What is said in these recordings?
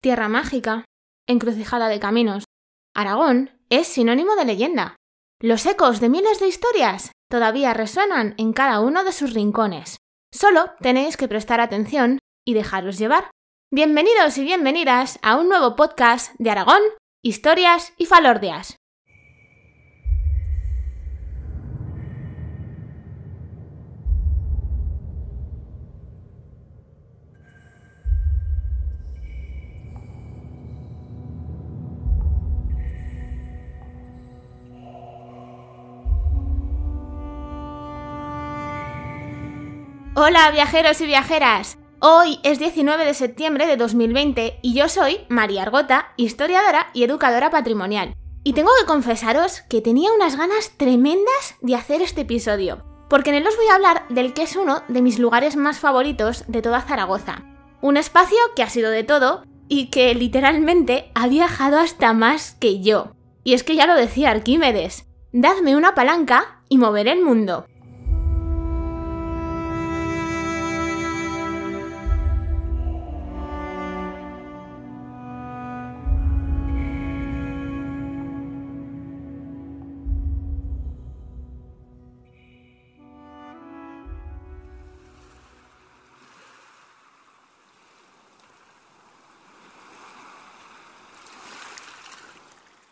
tierra mágica, encrucijada de caminos. Aragón es sinónimo de leyenda. Los ecos de miles de historias todavía resuenan en cada uno de sus rincones. Solo tenéis que prestar atención y dejaros llevar. Bienvenidos y bienvenidas a un nuevo podcast de Aragón, historias y falordias. Hola viajeros y viajeras. Hoy es 19 de septiembre de 2020 y yo soy María Argota, historiadora y educadora patrimonial. Y tengo que confesaros que tenía unas ganas tremendas de hacer este episodio, porque en él os voy a hablar del que es uno de mis lugares más favoritos de toda Zaragoza. Un espacio que ha sido de todo y que literalmente ha viajado hasta más que yo. Y es que ya lo decía Arquímedes, dadme una palanca y moveré el mundo.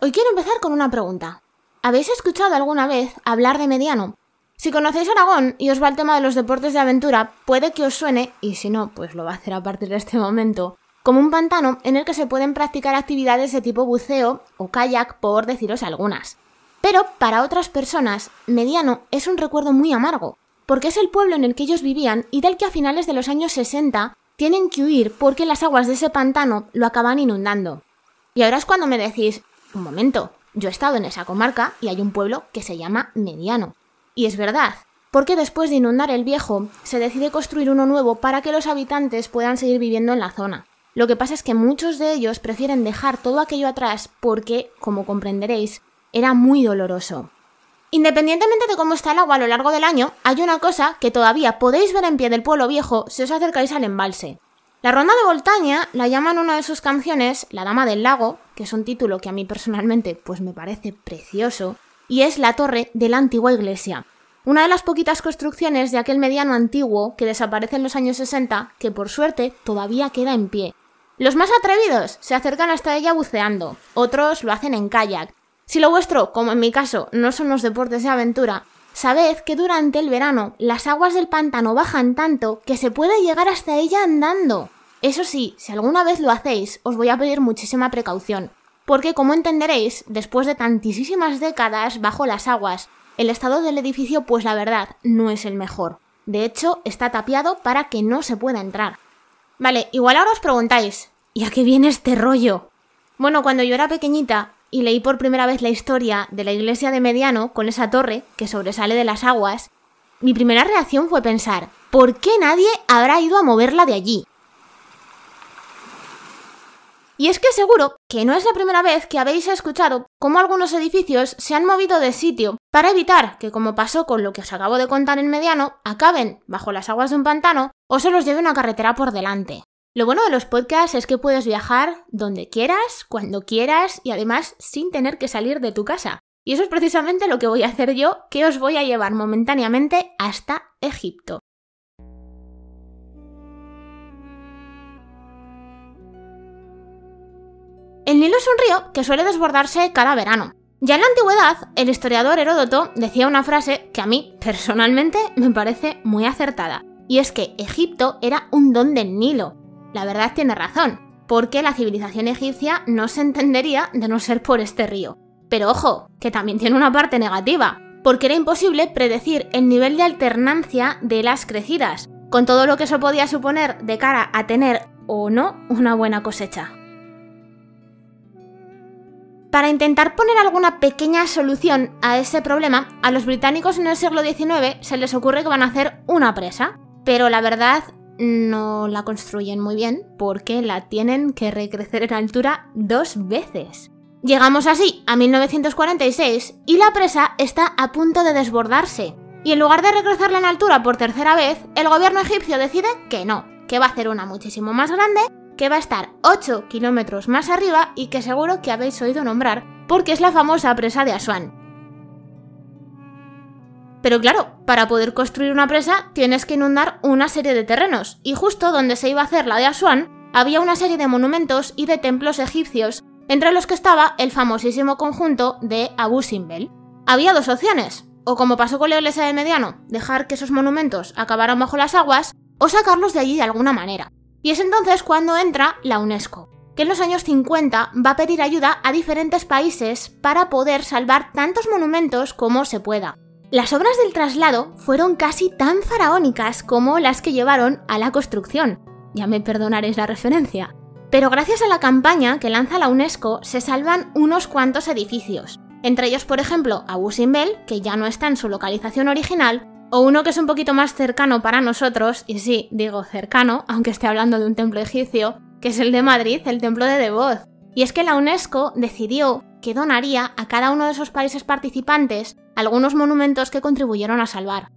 Hoy quiero empezar con una pregunta. ¿Habéis escuchado alguna vez hablar de mediano? Si conocéis Aragón y os va el tema de los deportes de aventura, puede que os suene, y si no, pues lo va a hacer a partir de este momento, como un pantano en el que se pueden practicar actividades de tipo buceo o kayak, por deciros algunas. Pero para otras personas, Mediano es un recuerdo muy amargo, porque es el pueblo en el que ellos vivían y del que a finales de los años 60 tienen que huir porque las aguas de ese pantano lo acaban inundando. Y ahora es cuando me decís, un momento, yo he estado en esa comarca y hay un pueblo que se llama Mediano. Y es verdad, porque después de inundar el viejo, se decide construir uno nuevo para que los habitantes puedan seguir viviendo en la zona. Lo que pasa es que muchos de ellos prefieren dejar todo aquello atrás porque, como comprenderéis, era muy doloroso. Independientemente de cómo está el agua a lo largo del año, hay una cosa que todavía podéis ver en pie del pueblo viejo si os acercáis al embalse. La Ronda de Voltaña la llaman una de sus canciones La Dama del Lago, que es un título que a mí personalmente pues me parece precioso, y es la torre de la antigua iglesia. Una de las poquitas construcciones de aquel mediano antiguo que desaparece en los años 60, que por suerte todavía queda en pie. Los más atrevidos se acercan hasta ella buceando, otros lo hacen en kayak. Si lo vuestro, como en mi caso, no son los deportes de aventura, sabed que durante el verano las aguas del pantano bajan tanto que se puede llegar hasta ella andando. Eso sí, si alguna vez lo hacéis, os voy a pedir muchísima precaución, porque como entenderéis, después de tantísimas décadas bajo las aguas, el estado del edificio pues la verdad no es el mejor. De hecho, está tapiado para que no se pueda entrar. Vale, igual ahora os preguntáis, ¿y a qué viene este rollo? Bueno, cuando yo era pequeñita y leí por primera vez la historia de la iglesia de Mediano con esa torre que sobresale de las aguas, mi primera reacción fue pensar, ¿por qué nadie habrá ido a moverla de allí? Y es que seguro que no es la primera vez que habéis escuchado cómo algunos edificios se han movido de sitio para evitar que, como pasó con lo que os acabo de contar en mediano, acaben bajo las aguas de un pantano o se los lleve una carretera por delante. Lo bueno de los podcasts es que puedes viajar donde quieras, cuando quieras y además sin tener que salir de tu casa. Y eso es precisamente lo que voy a hacer yo, que os voy a llevar momentáneamente hasta Egipto. El Nilo es un río que suele desbordarse cada verano. Ya en la antigüedad, el historiador Heródoto decía una frase que a mí, personalmente, me parece muy acertada. Y es que Egipto era un don del Nilo. La verdad tiene razón, porque la civilización egipcia no se entendería de no ser por este río. Pero ojo, que también tiene una parte negativa, porque era imposible predecir el nivel de alternancia de las crecidas, con todo lo que eso podía suponer de cara a tener o no una buena cosecha. Para intentar poner alguna pequeña solución a ese problema, a los británicos en el siglo XIX se les ocurre que van a hacer una presa, pero la verdad no la construyen muy bien porque la tienen que recrecer en altura dos veces. Llegamos así a 1946 y la presa está a punto de desbordarse. Y en lugar de recrecerla en altura por tercera vez, el gobierno egipcio decide que no, que va a hacer una muchísimo más grande que va a estar 8 kilómetros más arriba y que seguro que habéis oído nombrar porque es la famosa presa de Asuán. Pero claro, para poder construir una presa tienes que inundar una serie de terrenos, y justo donde se iba a hacer la de Asuán había una serie de monumentos y de templos egipcios, entre los que estaba el famosísimo conjunto de Abu Simbel. Había dos opciones, o como pasó con la iglesia de Mediano, dejar que esos monumentos acabaran bajo las aguas, o sacarlos de allí de alguna manera. Y es entonces cuando entra la UNESCO, que en los años 50 va a pedir ayuda a diferentes países para poder salvar tantos monumentos como se pueda. Las obras del traslado fueron casi tan faraónicas como las que llevaron a la construcción. Ya me perdonaréis la referencia. Pero gracias a la campaña que lanza la UNESCO se salvan unos cuantos edificios. Entre ellos, por ejemplo, Abu Simbel, que ya no está en su localización original, o uno que es un poquito más cercano para nosotros, y sí, digo cercano, aunque esté hablando de un templo egipcio, que es el de Madrid, el templo de Devoz. Y es que la UNESCO decidió que donaría a cada uno de esos países participantes algunos monumentos que contribuyeron a salvar.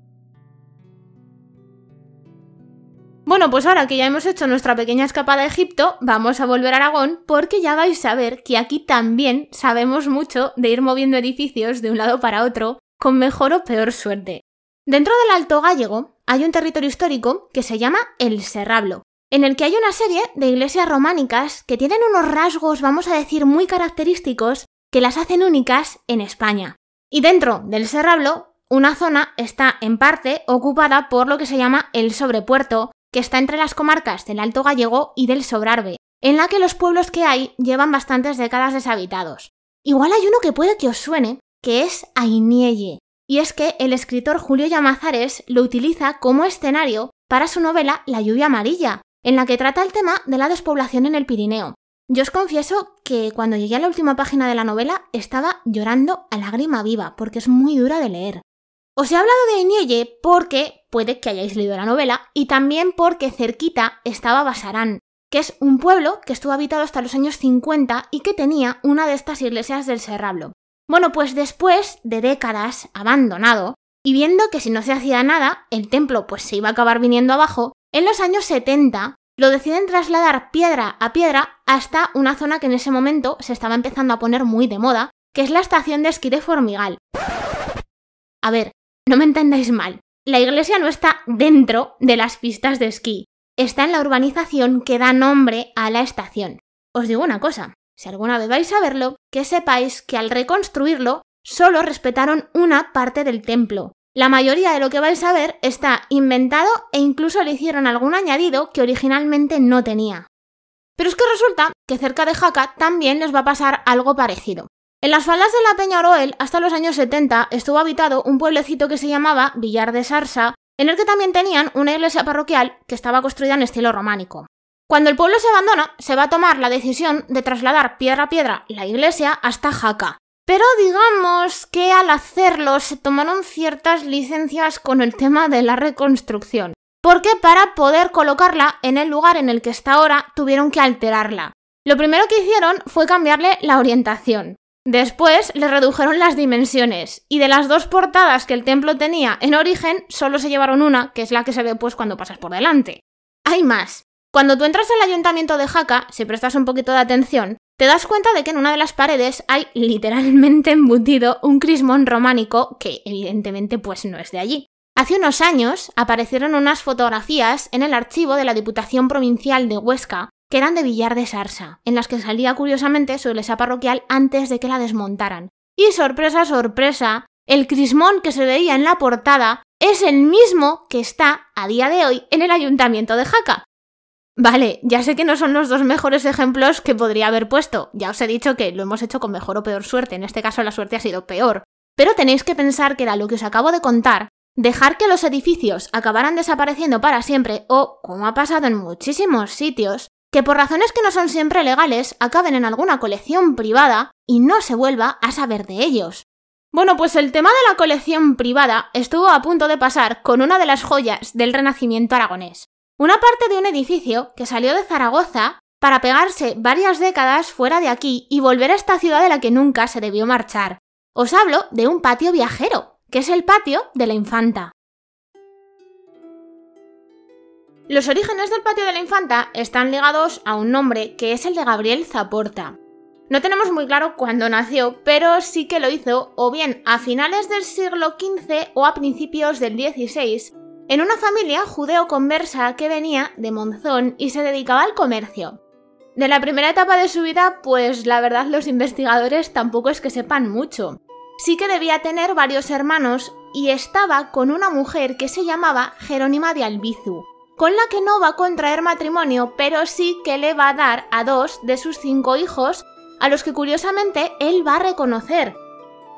Bueno, pues ahora que ya hemos hecho nuestra pequeña escapada a Egipto, vamos a volver a Aragón porque ya vais a ver que aquí también sabemos mucho de ir moviendo edificios de un lado para otro con mejor o peor suerte. Dentro del Alto Gallego hay un territorio histórico que se llama El Serrablo, en el que hay una serie de iglesias románicas que tienen unos rasgos, vamos a decir, muy característicos que las hacen únicas en España. Y dentro del Serrablo, una zona está en parte ocupada por lo que se llama el sobrepuerto, que está entre las comarcas del Alto Gallego y del Sobrarbe, en la que los pueblos que hay llevan bastantes décadas deshabitados. Igual hay uno que puede que os suene, que es Ainielle, y es que el escritor Julio Llamazares lo utiliza como escenario para su novela La lluvia amarilla, en la que trata el tema de la despoblación en el Pirineo. Yo os confieso que cuando llegué a la última página de la novela estaba llorando a lágrima viva, porque es muy dura de leer. Os he hablado de Enielle porque puede que hayáis leído la novela y también porque cerquita estaba Basarán, que es un pueblo que estuvo habitado hasta los años 50 y que tenía una de estas iglesias del Serrablo. Bueno, pues después de décadas abandonado, y viendo que si no se hacía nada, el templo pues se iba a acabar viniendo abajo, en los años 70 lo deciden trasladar piedra a piedra hasta una zona que en ese momento se estaba empezando a poner muy de moda, que es la estación de esquí de Formigal. A ver, no me entendáis mal, la iglesia no está dentro de las pistas de esquí, está en la urbanización que da nombre a la estación. Os digo una cosa, si alguna vez vais a verlo, que sepáis que al reconstruirlo solo respetaron una parte del templo, la mayoría de lo que vais a ver está inventado e incluso le hicieron algún añadido que originalmente no tenía. Pero es que resulta que cerca de Jaca también les va a pasar algo parecido. En las faldas de la Peña Oroel, hasta los años 70, estuvo habitado un pueblecito que se llamaba Villar de Sarsa, en el que también tenían una iglesia parroquial que estaba construida en estilo románico. Cuando el pueblo se abandona, se va a tomar la decisión de trasladar piedra a piedra la iglesia hasta Jaca, pero digamos que al hacerlo se tomaron ciertas licencias con el tema de la reconstrucción. Porque para poder colocarla en el lugar en el que está ahora tuvieron que alterarla. Lo primero que hicieron fue cambiarle la orientación. Después le redujeron las dimensiones y de las dos portadas que el templo tenía en origen solo se llevaron una, que es la que se ve pues cuando pasas por delante. Hay más. Cuando tú entras al ayuntamiento de Jaca, si prestas un poquito de atención, te das cuenta de que en una de las paredes hay literalmente embutido un crismón románico que evidentemente pues no es de allí. Hace unos años aparecieron unas fotografías en el archivo de la Diputación Provincial de Huesca que eran de Villar de Sarsa, en las que salía curiosamente su iglesia parroquial antes de que la desmontaran. Y sorpresa, sorpresa, el crismón que se veía en la portada es el mismo que está a día de hoy en el ayuntamiento de Jaca. Vale, ya sé que no son los dos mejores ejemplos que podría haber puesto. Ya os he dicho que lo hemos hecho con mejor o peor suerte. En este caso la suerte ha sido peor. Pero tenéis que pensar que era lo que os acabo de contar, dejar que los edificios acabaran desapareciendo para siempre o, como ha pasado en muchísimos sitios, que por razones que no son siempre legales acaben en alguna colección privada y no se vuelva a saber de ellos. Bueno, pues el tema de la colección privada estuvo a punto de pasar con una de las joyas del Renacimiento aragonés, una parte de un edificio que salió de Zaragoza para pegarse varias décadas fuera de aquí y volver a esta ciudad de la que nunca se debió marchar. Os hablo de un patio viajero, que es el patio de la infanta. Los orígenes del patio de la infanta están ligados a un nombre que es el de Gabriel Zaporta. No tenemos muy claro cuándo nació, pero sí que lo hizo o bien a finales del siglo XV o a principios del XVI, en una familia judeo-conversa que venía de Monzón y se dedicaba al comercio. De la primera etapa de su vida, pues la verdad los investigadores tampoco es que sepan mucho. Sí que debía tener varios hermanos y estaba con una mujer que se llamaba Jerónima de Albizu, con la que no va a contraer matrimonio, pero sí que le va a dar a dos de sus cinco hijos, a los que curiosamente él va a reconocer.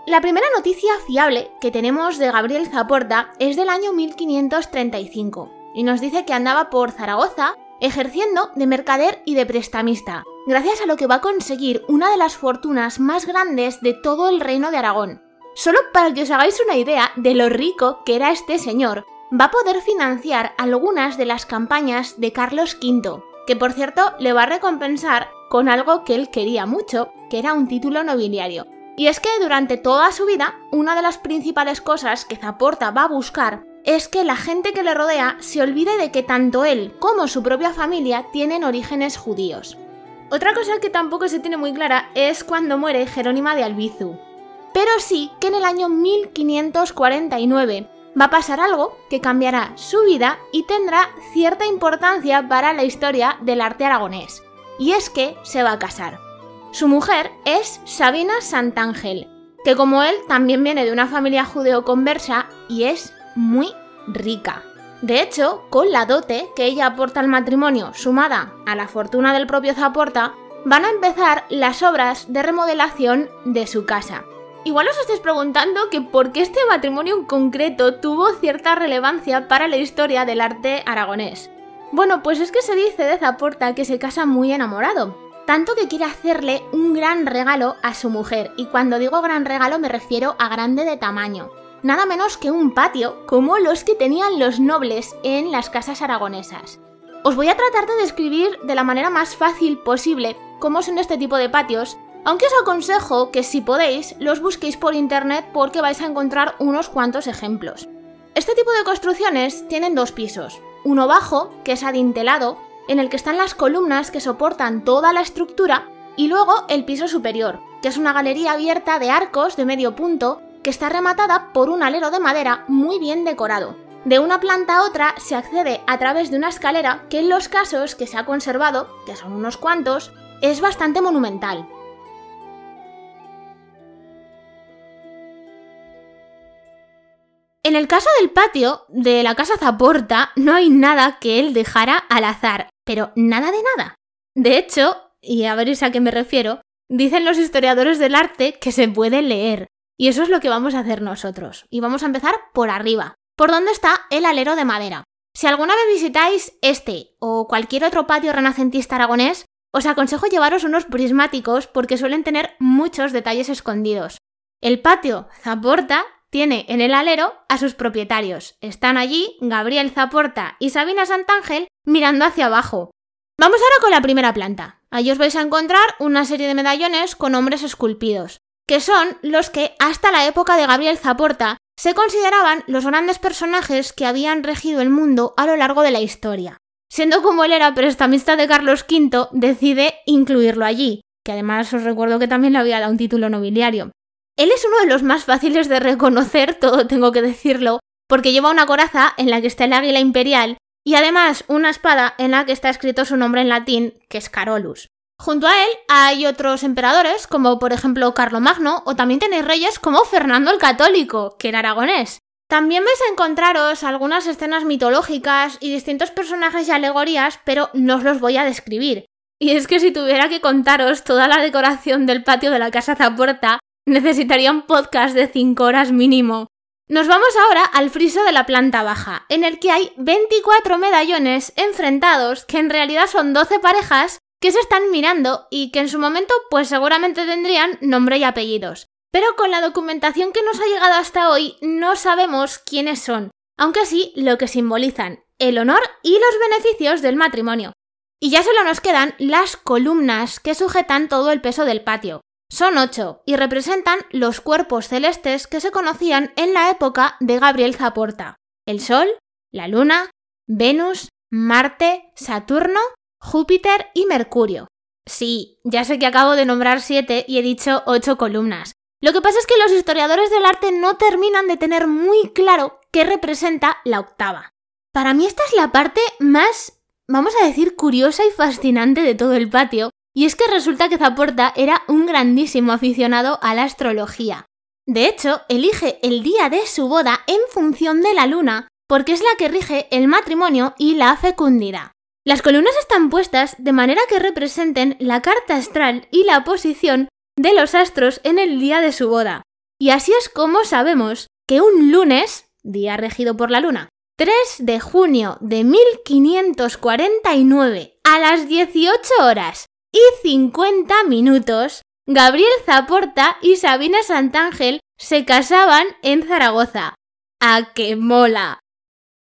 La primera noticia fiable que tenemos de Gabriel Zaporta es del año 1535, y nos dice que andaba por Zaragoza ejerciendo de mercader y de prestamista, gracias a lo que va a conseguir una de las fortunas más grandes de todo el reino de Aragón, Solo para que os hagáis una idea de lo rico que era este señor, va a poder financiar algunas de las campañas de Carlos V, que por cierto le va a recompensar con algo que él quería mucho, que era un título nobiliario. Y es que durante toda su vida, una de las principales cosas que Zaporta va a buscar es que la gente que le rodea se olvide de que tanto él como su propia familia tienen orígenes judíos. Otra cosa que tampoco se tiene muy clara es cuando muere Jerónima de Albizu, pero sí que en el año 1549 va a pasar algo que cambiará su vida y tendrá cierta importancia para la historia del arte aragonés. Y es que se va a casar. Su mujer es Sabina Santángel, que como él también viene de una familia judeo-conversa y es muy rica. De hecho, con la dote que ella aporta al matrimonio sumada a la fortuna del propio Zaporta, van a empezar las obras de remodelación de su casa. Igual os estáis preguntando que por qué este matrimonio en concreto tuvo cierta relevancia para la historia del arte aragonés. Bueno, pues es que se dice de Zaporta que se casa muy enamorado, tanto que quiere hacerle un gran regalo a su mujer, y cuando digo gran regalo me refiero a grande de tamaño. Nada menos que un patio, como los que tenían los nobles en las casas aragonesas. Os voy a tratar de describir de la manera más fácil posible cómo son este tipo de patios, aunque os aconsejo que si podéis los busquéis por internet porque vais a encontrar unos cuantos ejemplos. Este tipo de construcciones tienen dos pisos, uno bajo, que es adintelado, en el que están las columnas que soportan toda la estructura, y luego el piso superior, que es una galería abierta de arcos de medio punto que está rematada por un alero de madera muy bien decorado. De una planta a otra se accede a través de una escalera que en los casos que se ha conservado, que son unos cuantos, es bastante monumental. En el caso del patio de la casa Zaporta no hay nada que él dejara al azar, pero nada de nada. De hecho, y a veréis a qué me refiero, dicen los historiadores del arte que se puede leer, y eso es lo que vamos a hacer nosotros. Y vamos a empezar por arriba, por donde está el alero de madera. Si alguna vez visitáis este o cualquier otro patio renacentista aragonés, os aconsejo llevaros unos prismáticos porque suelen tener muchos detalles escondidos. El patio Zaporta tiene en el alero a sus propietarios. Están allí Gabriel Zaporta y Sabina Santángel mirando hacia abajo. Vamos ahora con la primera planta. Allí os vais a encontrar una serie de medallones con hombres esculpidos, que son los que hasta la época de Gabriel Zaporta se consideraban los grandes personajes que habían regido el mundo a lo largo de la historia. Siendo como él era prestamista de Carlos V, decide incluirlo allí, que además os recuerdo que también le había dado un título nobiliario. Él es uno de los más fáciles de reconocer, todo tengo que decirlo, porque lleva una coraza en la que está el águila imperial y además una espada en la que está escrito su nombre en latín, que es Carolus. Junto a él hay otros emperadores, como por ejemplo Carlomagno, o también tenéis reyes como Fernando el Católico, que era aragonés. También vais a encontraros algunas escenas mitológicas y distintos personajes y alegorías, pero no os los voy a describir. Y es que si tuviera que contaros toda la decoración del patio de la Casa Zaporta, necesitaría un podcast de 5 horas mínimo. Nos vamos ahora al friso de la planta baja, en el que hay 24 medallones enfrentados, que en realidad son 12 parejas que se están mirando y que en su momento pues seguramente tendrían nombre y apellidos. Pero con la documentación que nos ha llegado hasta hoy no sabemos quiénes son, aunque sí lo que simbolizan, el honor y los beneficios del matrimonio. Y ya solo nos quedan las columnas que sujetan todo el peso del patio, son ocho y representan los cuerpos celestes que se conocían en la época de Gabriel Zaporta. El Sol, la Luna, Venus, Marte, Saturno, Júpiter y Mercurio. Sí, ya sé que acabo de nombrar siete y he dicho ocho columnas. Lo que pasa es que los historiadores del arte no terminan de tener muy claro qué representa la octava. Para mí esta es la parte más, vamos a decir, curiosa y fascinante de todo el patio, y es que resulta que Zaporta era un grandísimo aficionado a la astrología. De hecho, elige el día de su boda en función de la luna, porque es la que rige el matrimonio y la fecundidad. Las columnas están puestas de manera que representen la carta astral y la posición de los astros en el día de su boda. Y así es como sabemos que un lunes, día regido por la luna, 3 de junio de 1549 a las 18 horas y 50 minutos, Gabriel Zaporta y Sabina Santángel se casaban en Zaragoza. ¡A qué mola!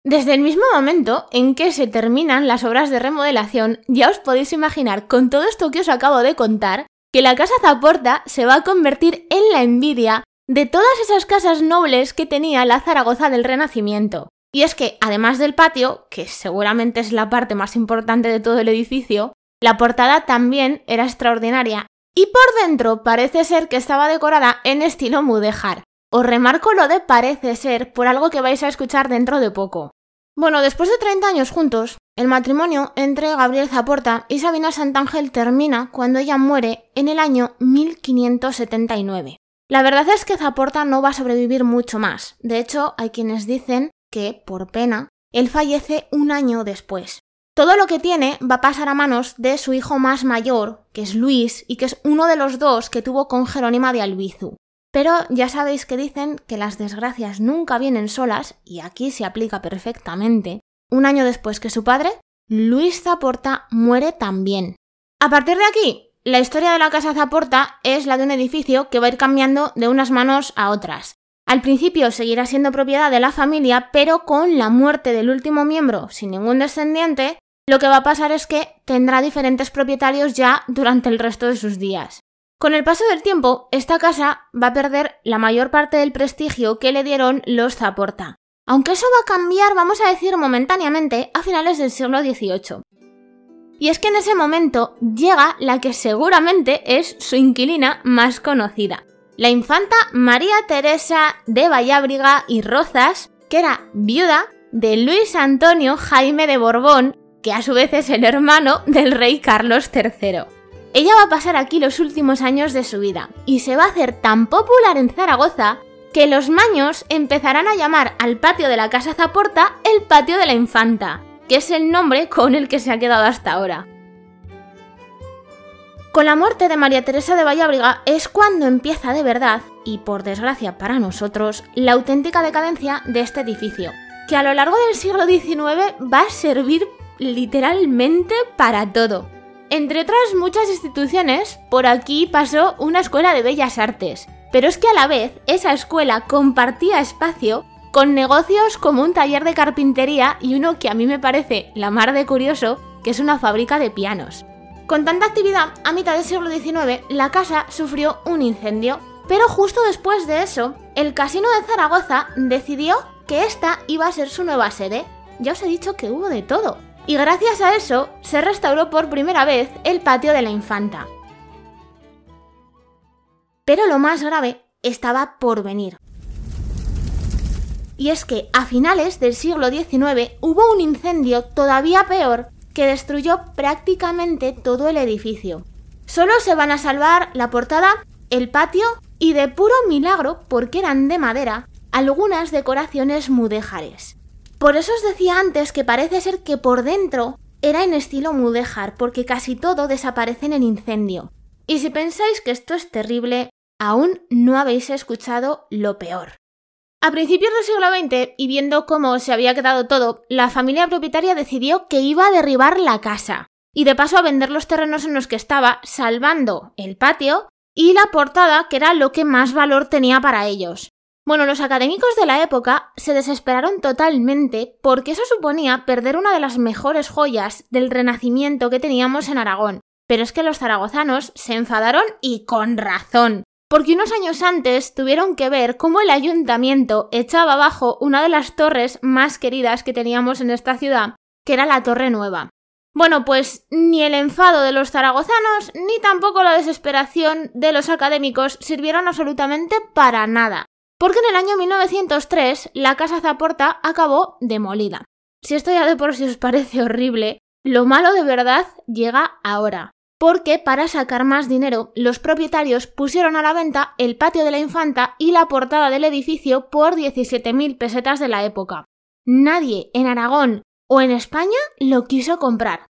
Desde el mismo momento en que se terminan las obras de remodelación, ya os podéis imaginar con todo esto que os acabo de contar, que la casa Zaporta se va a convertir en la envidia de todas esas casas nobles que tenía la Zaragoza del Renacimiento. Y es que, además del patio, que seguramente es la parte más importante de todo el edificio, la portada también era extraordinaria y por dentro parece ser que estaba decorada en estilo mudéjar. Os remarco lo de parece ser por algo que vais a escuchar dentro de poco. Bueno, después de 30 años juntos, el matrimonio entre Gabriel Zaporta y Sabina Santángel termina cuando ella muere en el año 1579. La verdad es que Zaporta no va a sobrevivir mucho más. De hecho, hay quienes dicen que, por pena, él fallece un año después. Todo lo que tiene va a pasar a manos de su hijo más mayor, que es Luis, y que es uno de los dos que tuvo con Jerónima de Albizu. Pero ya sabéis que dicen que las desgracias nunca vienen solas, y aquí se aplica perfectamente. Un año después que su padre, Luis Zaporta muere también. A partir de aquí, la historia de la casa Zaporta es la de un edificio que va a ir cambiando de unas manos a otras. Al principio seguirá siendo propiedad de la familia, pero con la muerte del último miembro sin ningún descendiente, lo que va a pasar es que tendrá diferentes propietarios ya durante el resto de sus días. Con el paso del tiempo, esta casa va a perder la mayor parte del prestigio que le dieron los Zaporta. Aunque eso va a cambiar, vamos a decir momentáneamente, a finales del siglo XVIII. Y es que en ese momento llega la que seguramente es su inquilina más conocida, la infanta María Teresa de Vallábriga y Rozas, que era viuda de Luis Antonio Jaime de Borbón que a su vez es el hermano del rey Carlos III. Ella va a pasar aquí los últimos años de su vida y se va a hacer tan popular en Zaragoza que los maños empezarán a llamar al patio de la Casa Zaporta el patio de la Infanta, que es el nombre con el que se ha quedado hasta ahora. Con la muerte de María Teresa de Vallabriga es cuando empieza de verdad, y por desgracia para nosotros, la auténtica decadencia de este edificio, que a lo largo del siglo XIX va a servir literalmente para todo. Entre otras muchas instituciones, por aquí pasó una escuela de bellas artes, pero es que a la vez esa escuela compartía espacio con negocios como un taller de carpintería y uno que a mí me parece la mar de curioso, que es una fábrica de pianos. Con tanta actividad, a mitad del siglo XIX, la casa sufrió un incendio, pero justo después de eso, el Casino de Zaragoza decidió que esta iba a ser su nueva sede. Ya os he dicho que hubo de todo, y gracias a eso se restauró por primera vez el patio de la infanta. Pero lo más grave estaba por venir. Y es que a finales del siglo XIX hubo un incendio todavía peor que destruyó prácticamente todo el edificio. Solo se van a salvar la portada, el patio y de puro milagro, porque eran de madera, algunas decoraciones mudéjares. Por eso os decía antes que parece ser que por dentro era en estilo mudéjar, porque casi todo desaparece en el incendio. Y si pensáis que esto es terrible, aún no habéis escuchado lo peor. A principios del siglo XX, y viendo cómo se había quedado todo, la familia propietaria decidió que iba a derribar la casa, y de paso a vender los terrenos en los que estaba, salvando el patio y la portada, que era lo que más valor tenía para ellos. Bueno, los académicos de la época se desesperaron totalmente porque eso suponía perder una de las mejores joyas del renacimiento que teníamos en Aragón. Pero es que los zaragozanos se enfadaron y con razón, porque unos años antes tuvieron que ver cómo el ayuntamiento echaba abajo una de las torres más queridas que teníamos en esta ciudad que era la Torre Nueva. Bueno, pues ni el enfado de los zaragozanos ni tampoco la desesperación de los académicos sirvieron absolutamente para nada, porque en el año 1903 la Casa Zaporta acabó demolida. Si esto ya de por sí os parece horrible, lo malo de verdad llega ahora, porque para sacar más dinero los propietarios pusieron a la venta el patio de la infanta y la portada del edificio por 17.000 pesetas de la época. Nadie en Aragón o en España lo quiso comprar.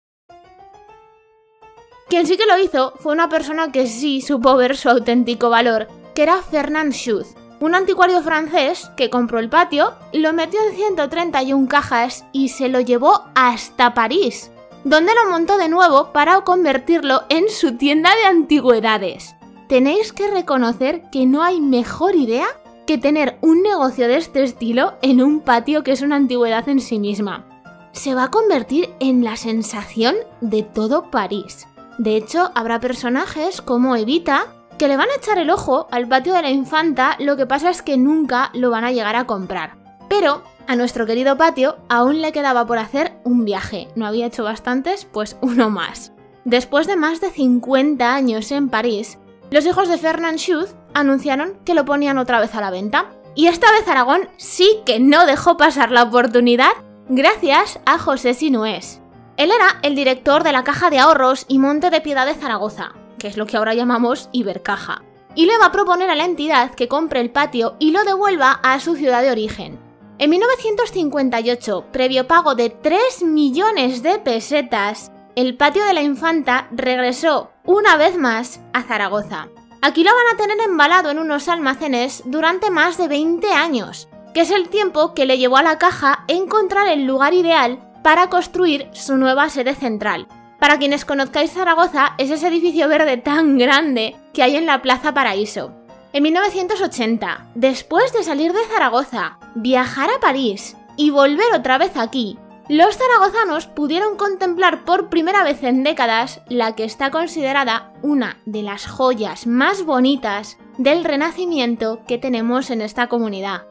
Quien sí que lo hizo fue una persona que sí supo ver su auténtico valor, que era Fernand Schutz, un anticuario francés que compró el patio, lo metió en 131 cajas y se lo llevó hasta París, donde lo montó de nuevo para convertirlo en su tienda de antigüedades. Tenéis que reconocer que no hay mejor idea que tener un negocio de este estilo en un patio que es una antigüedad en sí misma se va a convertir en la sensación de todo París. De hecho, habrá personajes como Evita que le van a echar el ojo al patio de la infanta, lo que pasa es que nunca lo van a llegar a comprar. Pero a nuestro querido patio aún le quedaba por hacer un viaje. No había hecho bastantes, pues uno más. Después de más de 50 años en París, los hijos de Fernand Schutz anunciaron que lo ponían otra vez a la venta. Y esta vez Aragón sí que no dejó pasar la oportunidad gracias a José Sinués. Él era el director de la Caja de Ahorros y Monte de Piedad de Zaragoza, que es lo que ahora llamamos Ibercaja, y le va a proponer a la entidad que compre el patio y lo devuelva a su ciudad de origen. En 1958, previo pago de 3 millones de pesetas, el patio de la Infanta regresó una vez más a Zaragoza. Aquí lo van a tener embalado en unos almacenes durante más de 20 años, que es el tiempo que le llevó a la caja encontrar el lugar ideal para construir su nueva sede central. Para quienes conozcáis Zaragoza, es ese edificio verde tan grande que hay en la Plaza Paraíso. En 1980, después de salir de Zaragoza, viajar a París y volver otra vez aquí, los zaragozanos pudieron contemplar por primera vez en décadas la que está considerada una de las joyas más bonitas del renacimiento que tenemos en esta comunidad.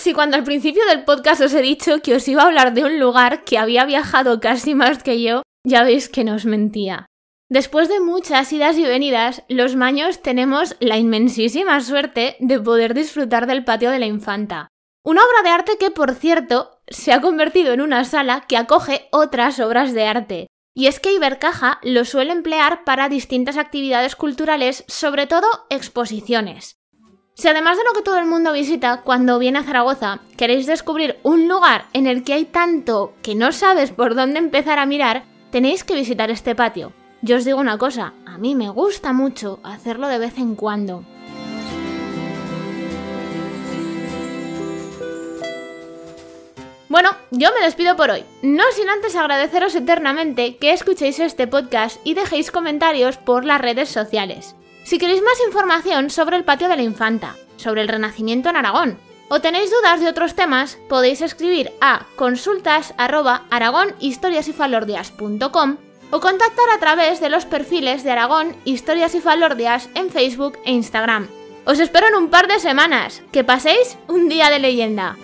Si cuando al principio del podcast os he dicho que os iba a hablar de un lugar que había viajado casi más que yo, ya veis que no os mentía. Después de muchas idas y venidas, los maños tenemos la inmensísima suerte de poder disfrutar del patio de la infanta. Una obra de arte que, por cierto, se ha convertido en una sala que acoge otras obras de arte. Y es que Ibercaja lo suele emplear para distintas actividades culturales, sobre todo exposiciones. Si además de lo que todo el mundo visita cuando viene a Zaragoza, queréis descubrir un lugar en el que hay tanto que no sabes por dónde empezar a mirar, tenéis que visitar este patio. Yo os digo una cosa, a mí me gusta mucho hacerlo de vez en cuando. Bueno, yo me despido por hoy, no sin antes agradeceros eternamente que escuchéis este podcast y dejéis comentarios por las redes sociales. Si queréis más información sobre el patio de la infanta, sobre el Renacimiento en Aragón, o tenéis dudas de otros temas, podéis escribir a consultas o contactar a través de los perfiles de Aragón, Historias y Falordias en Facebook e Instagram. Os espero en un par de semanas. Que paséis un día de leyenda.